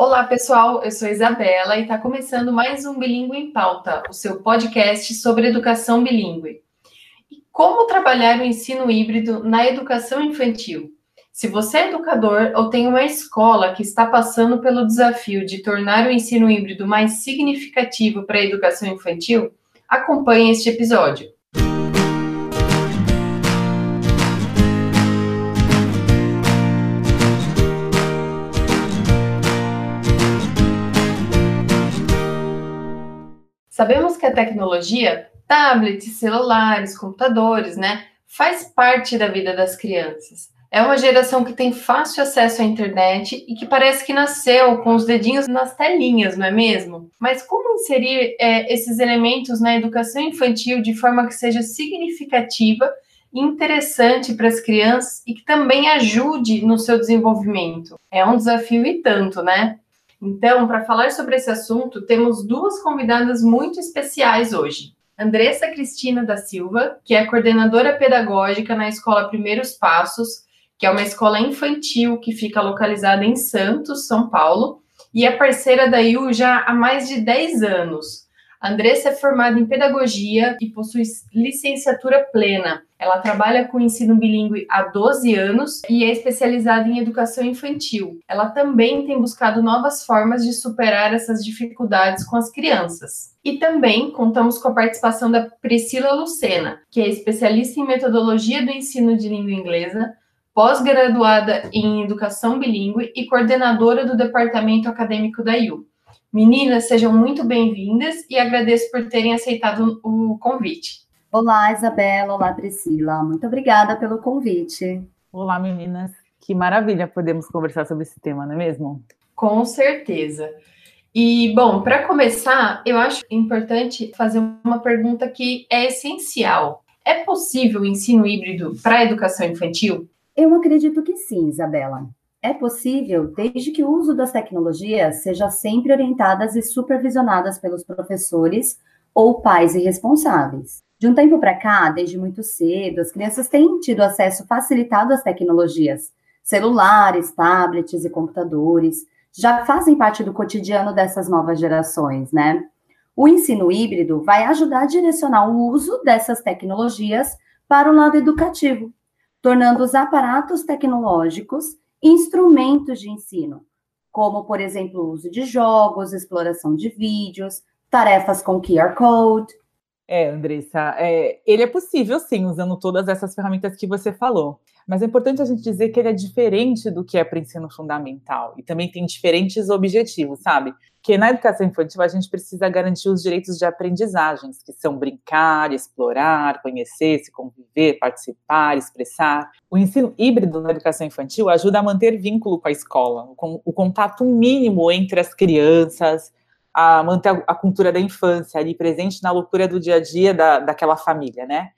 Olá, pessoal. Eu sou Isabela e está começando mais um Bilingue em Pauta, o seu podcast sobre educação bilíngue. E como trabalhar o ensino híbrido na educação infantil? Se você é educador ou tem uma escola que está passando pelo desafio de tornar o ensino híbrido mais significativo para a educação infantil, acompanhe este episódio. Sabemos que a tecnologia, tablets, celulares, computadores, né, faz parte da vida das crianças. É uma geração que tem fácil acesso à internet e que parece que nasceu com os dedinhos nas telinhas, não é mesmo? Mas como inserir é, esses elementos na educação infantil de forma que seja significativa e interessante para as crianças e que também ajude no seu desenvolvimento? É um desafio e tanto, né? Então, para falar sobre esse assunto, temos duas convidadas muito especiais hoje. Andressa Cristina da Silva, que é coordenadora pedagógica na Escola Primeiros Passos, que é uma escola infantil que fica localizada em Santos, São Paulo, e é parceira da IU já há mais de 10 anos. Andressa é formada em pedagogia e possui licenciatura plena. Ela trabalha com ensino bilíngue há 12 anos e é especializada em educação infantil. Ela também tem buscado novas formas de superar essas dificuldades com as crianças. E também contamos com a participação da Priscila Lucena, que é especialista em metodologia do ensino de língua inglesa, pós-graduada em educação bilíngue e coordenadora do departamento acadêmico da IU. Meninas, sejam muito bem-vindas e agradeço por terem aceitado o convite. Olá, Isabela. Olá, Priscila. Muito obrigada pelo convite. Olá, meninas. Que maravilha podemos conversar sobre esse tema, não é mesmo? Com certeza. E, bom, para começar, eu acho importante fazer uma pergunta que é essencial. É possível o ensino híbrido para a educação infantil? Eu acredito que sim, Isabela. É possível desde que o uso das tecnologias seja sempre orientadas e supervisionadas pelos professores ou pais e responsáveis. De um tempo para cá, desde muito cedo, as crianças têm tido acesso facilitado às tecnologias. Celulares, tablets e computadores já fazem parte do cotidiano dessas novas gerações, né? O ensino híbrido vai ajudar a direcionar o uso dessas tecnologias para o lado educativo, tornando os aparatos tecnológicos instrumentos de ensino, como, por exemplo, o uso de jogos, exploração de vídeos, tarefas com QR Code. É, Andressa, é, ele é possível sim, usando todas essas ferramentas que você falou. Mas é importante a gente dizer que ele é diferente do que é para ensino fundamental e também tem diferentes objetivos, sabe? Que na educação infantil a gente precisa garantir os direitos de aprendizagens, que são brincar, explorar, conhecer, se conviver, participar, expressar. O ensino híbrido na educação infantil ajuda a manter vínculo com a escola, com o contato mínimo entre as crianças, a manter a, cultura da infância ali presente na loucura do dia a dia da, daquela família, né?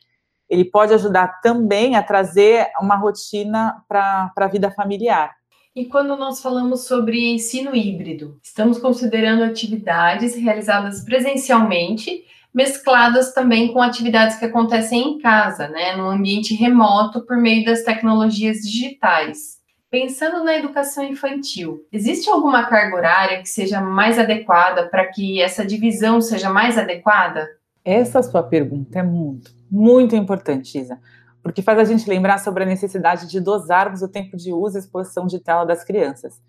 ele pode ajudar também a trazer uma rotina para a vida familiar. E quando nós falamos sobre ensino híbrido, estamos considerando atividades realizadas presencialmente, mescladas também com atividades que acontecem em casa, né, no ambiente remoto por meio das tecnologias digitais. Pensando na educação infantil, existe alguma carga horária que seja mais adequada para que essa divisão seja mais adequada? Essa sua pergunta é muito, muito importante, Isa, porque faz a gente lembrar sobre a necessidade de dosarmos o tempo de uso e exposição de tela das crianças.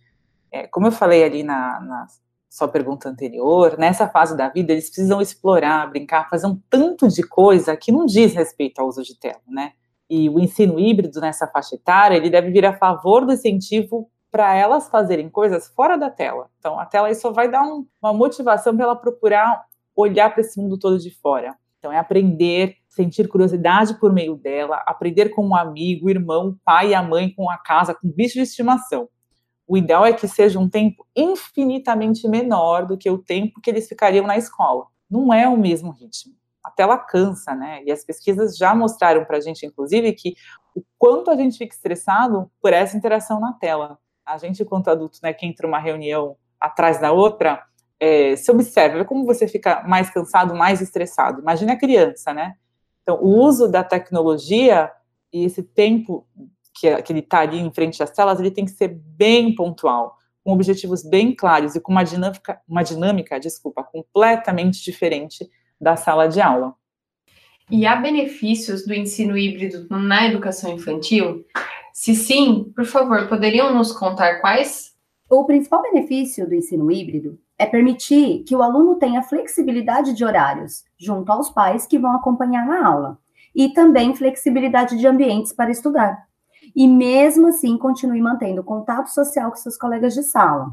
É, como eu falei ali na, na sua pergunta anterior, nessa fase da vida eles precisam explorar, brincar, fazer um tanto de coisa que não diz respeito ao uso de tela, né? E o ensino híbrido nessa faixa etária, ele deve vir a favor do incentivo para elas fazerem coisas fora da tela. Então, a tela só vai dar um, uma motivação para ela procurar olhar para esse mundo todo de fora. Então, é aprender, sentir curiosidade por meio dela, aprender com um amigo, irmão, pai e a mãe com a casa, com bicho de estimação. O ideal é que seja um tempo infinitamente menor do que o tempo que eles ficariam na escola. Não é o mesmo ritmo. A tela cansa, né? E as pesquisas já mostraram para a gente, inclusive, que o quanto a gente fica estressado por essa interação na tela. A gente, enquanto adulto, né, que entra uma reunião atrás da outra, é, se observa, como você fica mais cansado, mais estressado. Imagine a criança, né? Então, o uso da tecnologia e esse tempo que, que ele está ali em frente às telas, ele tem que ser bem pontual, com objetivos bem claros e com uma dinâmica, uma dinâmica, desculpa, completamente diferente da sala de aula. E há benefícios do ensino híbrido na educação infantil? Se sim, por favor, poderiam nos contar quais? O principal benefício do ensino híbrido é permitir que o aluno tenha flexibilidade de horários junto aos pais que vão acompanhar na aula e também flexibilidade de ambientes para estudar. E mesmo assim continue mantendo contato social com seus colegas de sala.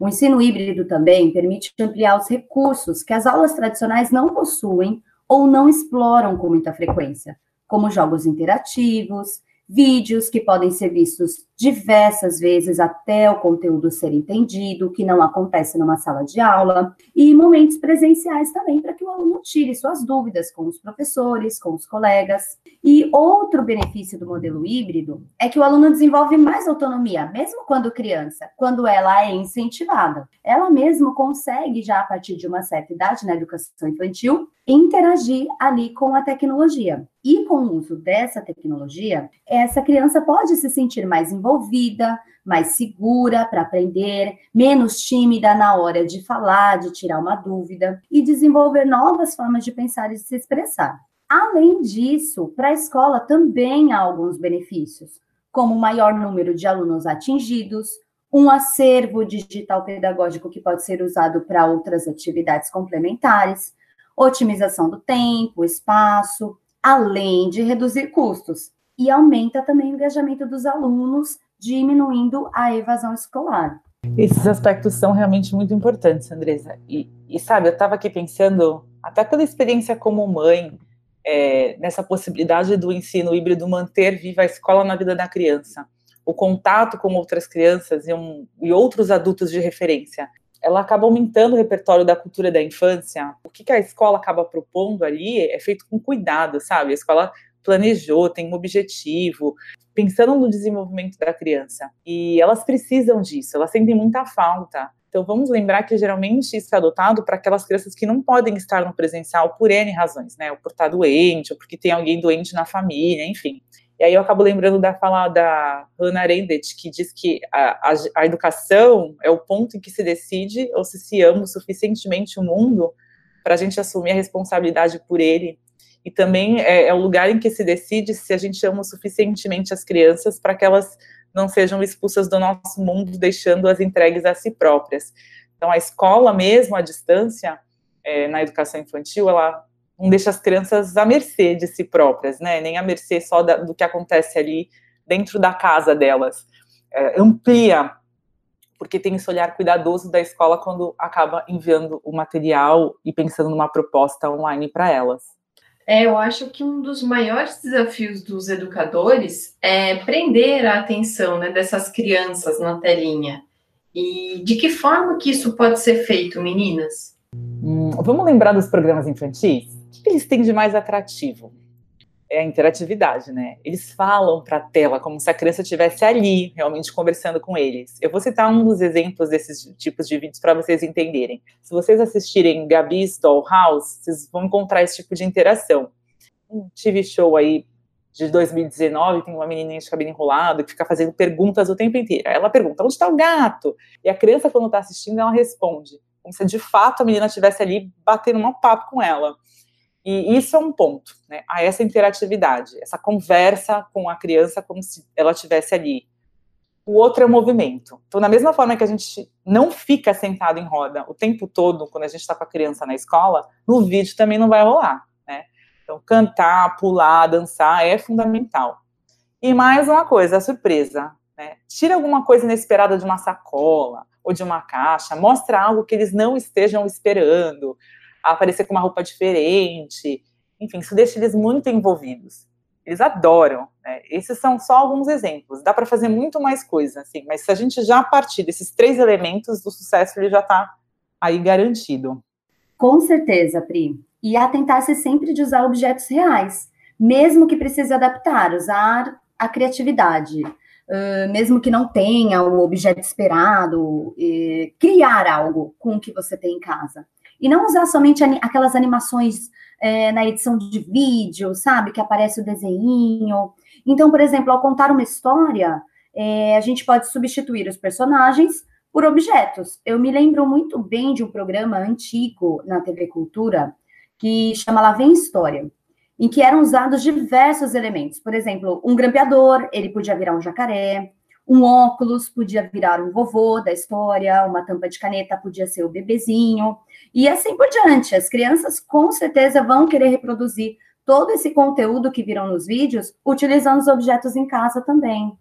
O ensino híbrido também permite ampliar os recursos que as aulas tradicionais não possuem ou não exploram com muita frequência, como jogos interativos, vídeos que podem ser vistos diversas vezes até o conteúdo ser entendido, que não acontece numa sala de aula, e momentos presenciais também para que o aluno tire suas dúvidas com os professores, com os colegas. E outro benefício do modelo híbrido é que o aluno desenvolve mais autonomia, mesmo quando criança, quando ela é incentivada. Ela mesmo consegue já a partir de uma certa idade na educação infantil interagir ali com a tecnologia. E com o uso dessa tecnologia, essa criança pode se sentir mais envolvida, mais segura para aprender, menos tímida na hora de falar, de tirar uma dúvida e desenvolver novas formas de pensar e de se expressar. Além disso, para a escola também há alguns benefícios, como maior número de alunos atingidos, um acervo digital pedagógico que pode ser usado para outras atividades complementares, otimização do tempo, espaço, além de reduzir custos. E aumenta também o engajamento dos alunos, diminuindo a evasão escolar. Esses aspectos são realmente muito importantes, Andresa. E, e sabe, eu estava aqui pensando, até pela experiência como mãe, é, nessa possibilidade do ensino híbrido manter viva a escola na vida da criança. O contato com outras crianças e, um, e outros adultos de referência ela acaba aumentando o repertório da cultura da infância. O que, que a escola acaba propondo ali é feito com cuidado, sabe? A escola planejou, tem um objetivo, pensando no desenvolvimento da criança. E elas precisam disso, elas sentem muita falta. Então vamos lembrar que geralmente isso é adotado para aquelas crianças que não podem estar no presencial por N razões, né? Ou por estar doente, ou porque tem alguém doente na família, enfim. E aí eu acabo lembrando da fala da Hannah Arendt, que diz que a, a, a, educação é o ponto em que se decide ou se se ama suficientemente o mundo para a gente assumir a responsabilidade por ele. E também é, é, o lugar em que se decide se a gente ama suficientemente as crianças para que elas não sejam expulsas do nosso mundo, deixando-as entregues a si próprias. Então, a escola mesmo, à distância, é, na educação infantil, ela não deixa as crianças à mercê de si próprias, né? Nem à mercê só da, do que acontece ali dentro da casa delas. É, amplia, porque tem esse olhar cuidadoso da escola quando acaba enviando o material e pensando numa proposta online para elas. É, eu acho que um dos maiores desafios dos educadores é prender a atenção né, dessas crianças na telinha. E de que forma que isso pode ser feito, meninas? Hum, vamos lembrar dos programas infantis? O que eles têm de mais atrativo? É a interatividade, né? Eles falam para a tela como se a criança estivesse ali, realmente conversando com eles. Eu vou citar um dos exemplos desses tipos de vídeos para vocês entenderem. Se vocês assistirem Gabi's Dollhouse, vocês vão encontrar esse tipo de interação. Um TV show aí de 2019, tem uma menininha de cabelo enrolado que fica fazendo perguntas o tempo inteiro. Ela pergunta, onde está o gato? E a criança, quando está assistindo, ela responde, como se de fato a menina estivesse ali batendo um papo com ela. E isso é um ponto, né? A essa interatividade, essa conversa com a criança como se ela estivesse ali. O outro é o movimento. Então, da mesma forma que a gente não fica sentado em roda o tempo todo quando a gente está com a criança na escola, no vídeo também não vai rolar, né? Então, cantar, pular, dançar é fundamental. E mais uma coisa, a surpresa. Né? Tira alguma coisa inesperada de uma sacola ou de uma caixa, mostra algo que eles não estejam esperando aparecer com uma roupa diferente. Enfim, isso deixa eles muito envolvidos. Eles adoram. Né? Esses são só alguns exemplos. Dá para fazer muito mais coisa, assim. Mas se a gente já partir desses três elementos, do sucesso ele já está aí garantido. Com certeza, Pri. E atentar-se sempre de usar objetos reais, mesmo que precise adaptar, usar a criatividade. Uh, mesmo que não tenha o objeto esperado, criar algo com o que você tem em casa. E não usar somente aquelas animações é, na edição de vídeo, sabe? Que aparece o desenho. Então, por exemplo, ao contar uma história, é, a gente pode substituir os personagens por objetos. Eu me lembro muito bem de um programa antigo na TV Cultura que chama Lá Vem História, em que eram usados diversos elementos. Por exemplo, um grampeador, ele podia virar um jacaré, um óculos podia virar um vovô da história, uma tampa de caneta podia ser o bebezinho, e assim por diante. As crianças com certeza vão querer reproduzir todo esse conteúdo que viram nos vídeos, utilizando os objetos em casa também.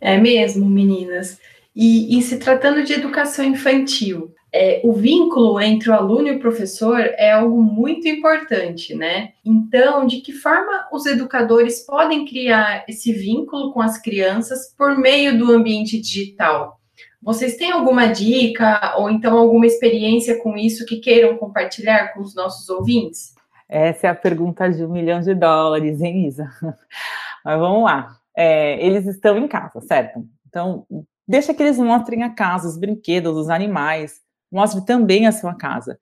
É mesmo, meninas. E, e se tratando de educação infantil, é, o vínculo entre o aluno e o professor é algo muito importante, né? Então, de que forma os educadores podem criar esse vínculo com as crianças por meio do ambiente digital? Vocês têm alguma dica ou então alguma experiência com isso que queiram compartilhar com os nossos ouvintes? Essa é a pergunta de um milhão de dólares, hein, Isa? Mas vamos lá. É, eles estão em casa, certo? Então, deixa que eles mostrem a casa, os brinquedos, os animais, mostre também a sua casa.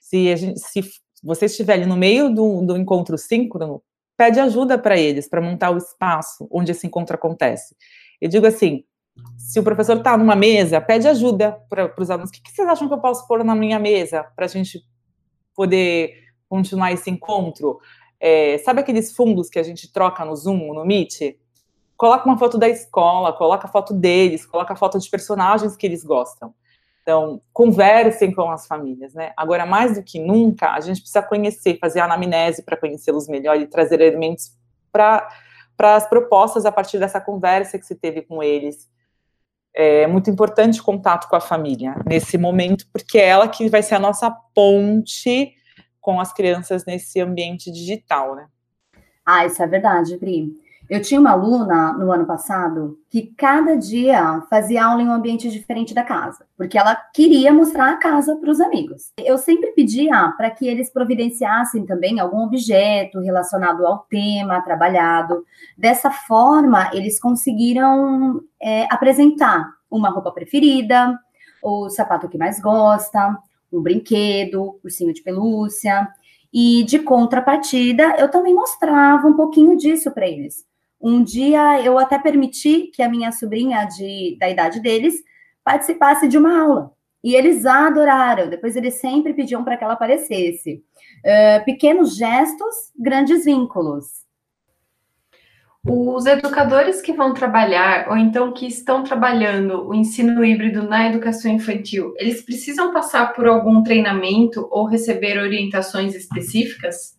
Se, gente, se você estiver ali no meio do, do encontro síncrono, pede ajuda para eles, para montar o espaço onde esse encontro acontece. Eu digo assim, se o professor está numa mesa, pede ajuda para os alunos. O que, que, vocês acham que eu posso pôr na minha mesa para a gente poder continuar esse encontro? É, sabe aqueles fundos que a gente troca no Zoom, no Meet? Coloca uma foto da escola, coloca a foto deles, coloca a foto de personagens que eles gostam. Então, conversem com as famílias, né? Agora, mais do que nunca, a gente precisa conhecer, fazer anamnese para conhecê-los melhor e trazer elementos para as propostas a partir dessa conversa que se teve com eles. É muito importante o contato com a família nesse momento, porque é ela que vai ser a nossa ponte com as crianças nesse ambiente digital, né? Ah, isso é verdade, Pri. Eu tinha uma aluna no ano passado que cada dia fazia aula em um ambiente diferente da casa, porque ela queria mostrar a casa para os amigos. Eu sempre pedia para que eles providenciassem também algum objeto relacionado ao tema trabalhado. Dessa forma, eles conseguiram é, apresentar uma roupa preferida, o sapato que mais gosta, um brinquedo, ursinho de pelúcia. E de contrapartida, eu também mostrava um pouquinho disso para eles. Um dia eu até permiti que a minha sobrinha de, da idade deles participasse de uma aula. E eles adoraram. Depois eles sempre pediam para que ela aparecesse. Uh, pequenos gestos, grandes vínculos. Os educadores que vão trabalhar, ou então que estão trabalhando o ensino híbrido na educação infantil, eles precisam passar por algum treinamento ou receber orientações específicas?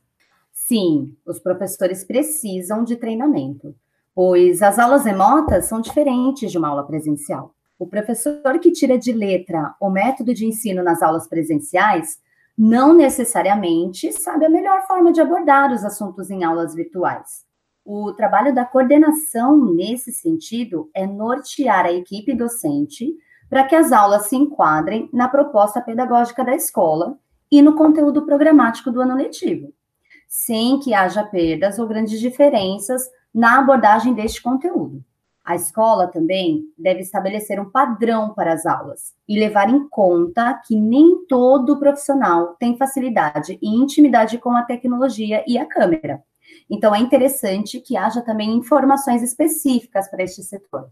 Sim, os professores precisam de treinamento, pois as aulas remotas são diferentes de uma aula presencial. O professor que tira de letra o método de ensino nas aulas presenciais não necessariamente sabe a melhor forma de abordar os assuntos em aulas virtuais. O trabalho da coordenação nesse sentido é nortear a equipe docente para que as aulas se enquadrem na proposta pedagógica da escola e no conteúdo programático do ano letivo sem que haja perdas ou grandes diferenças na abordagem deste conteúdo. A escola também deve estabelecer um padrão para as aulas e levar em conta que nem todo profissional tem facilidade e intimidade com a tecnologia e a câmera. Então, é interessante que haja também informações específicas para este setor.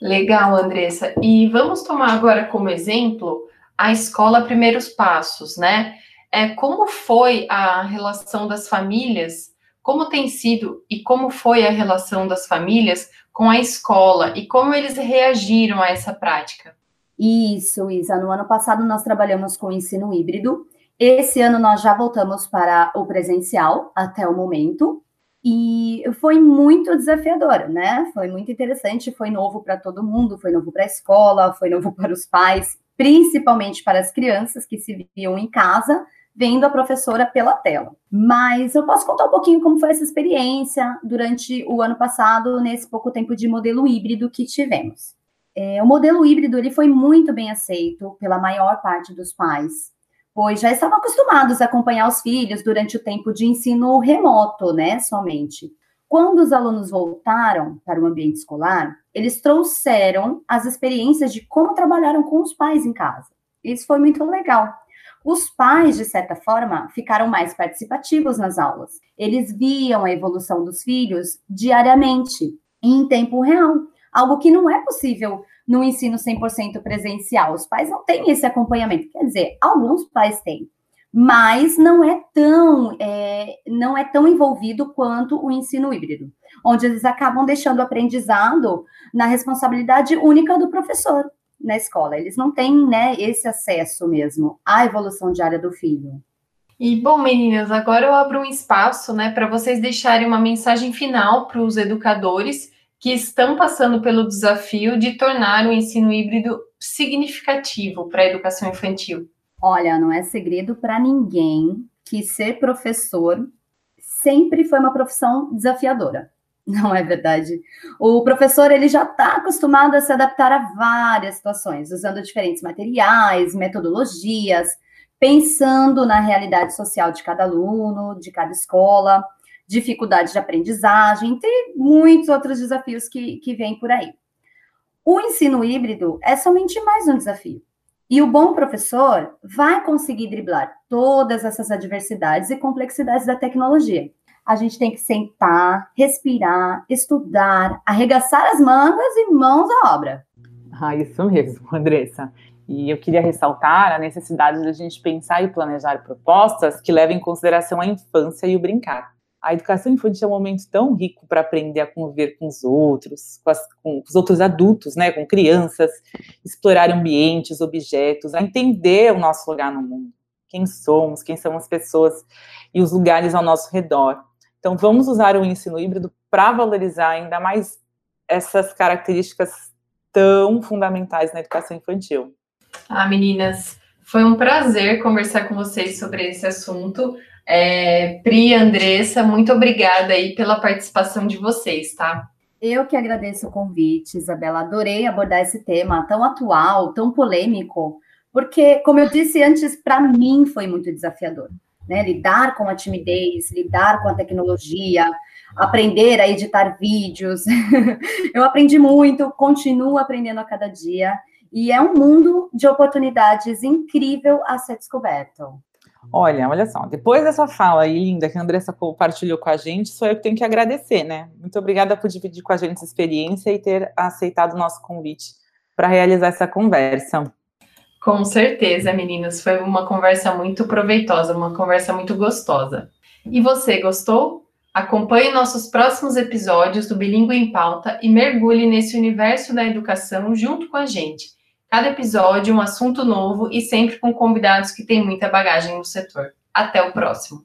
Legal, Andressa. E vamos tomar agora como exemplo a escola Primeiros Passos, né? É, como foi a relação das famílias, como tem sido e como foi a relação das famílias com a escola e como eles reagiram a essa prática. Isso, Isa. No ano passado nós trabalhamos com ensino híbrido. Esse ano nós já voltamos para o presencial até o momento. E foi muito desafiador, né? Foi muito interessante, foi novo para todo mundo, foi novo para a escola, foi novo para os pais, principalmente para as crianças que se viam em casa vendo a professora pela tela. Mas eu posso contar um pouquinho como foi essa experiência durante o ano passado, nesse pouco tempo de modelo híbrido que tivemos. É, o modelo híbrido ele foi muito bem aceito pela maior parte dos pais, pois já estavam acostumados a acompanhar os filhos durante o tempo de ensino remoto, né, somente. Quando os alunos voltaram para o ambiente escolar, eles trouxeram as experiências de como trabalharam com os pais em casa. Isso foi muito legal. Os pais, de certa forma, ficaram mais participativos nas aulas. Eles viam a evolução dos filhos diariamente, em tempo real, algo que não é possível no ensino 100% presencial. Os pais não têm esse acompanhamento. Quer dizer, alguns pais têm, mas não é tão é, não é tão envolvido quanto o ensino híbrido, onde eles acabam deixando o aprendizado na responsabilidade única do professor na escola. Eles não têm né, esse acesso mesmo à evolução diária do filho. E bom, meninas, agora eu abro um espaço, né, para vocês deixarem uma mensagem final para os educadores que estão passando pelo desafio de tornar o ensino híbrido significativo para a educação infantil. Olha, não é segredo para ninguém que ser professor sempre foi uma profissão desafiadora. Não é verdade? O professor ele já está acostumado a se adaptar a várias situações, usando diferentes materiais, metodologias, pensando na realidade social de cada aluno, de cada escola, dificuldade de aprendizagem, entre muitos outros desafios que, que vêm por aí. O ensino híbrido é somente mais um desafio. E o bom professor vai conseguir driblar todas essas adversidades e complexidades da tecnologia. A gente tem que sentar, respirar, estudar, arregaçar as mangas e mãos à obra. Ah, isso mesmo, Andressa. E eu queria ressaltar a necessidade de a gente pensar e planejar propostas que levem em consideração a infância e o brincar. A educação infantil é um momento tão rico para aprender a conviver com os outros, com, as, com, os outros adultos, né, com crianças, explorar ambientes, objetos, a entender o nosso lugar no mundo, quem somos, quem são as pessoas e os lugares ao nosso redor. Então, vamos usar o ensino híbrido para valorizar ainda mais essas características tão fundamentais na educação infantil. Ah, meninas, foi um prazer conversar com vocês sobre esse assunto. É, Pri, Andressa, muito obrigada aí pela participação de vocês, tá? Eu que agradeço o convite, Isabela. Adorei abordar esse tema tão atual, tão polêmico, porque, como eu disse antes, para mim foi muito desafiador. Né? Lidar com a timidez, lidar com a tecnologia, aprender a editar vídeos. eu aprendi muito, continuo aprendendo a cada dia. E é um mundo de oportunidades incrível a ser descoberto. Olha, olha só, depois dessa fala aí linda que a Andressa compartilhou com a gente, sou eu que tenho que agradecer, né? Muito obrigada por dividir com a gente essa experiência e ter aceitado o nosso convite para realizar essa conversa. Com certeza, meninas, foi uma conversa muito proveitosa, uma conversa muito gostosa. E você gostou? Acompanhe nossos próximos episódios do Bilingue em Pauta e mergulhe nesse universo da educação junto com a gente. Cada episódio um assunto novo e sempre com convidados que têm muita bagagem no setor. Até o próximo.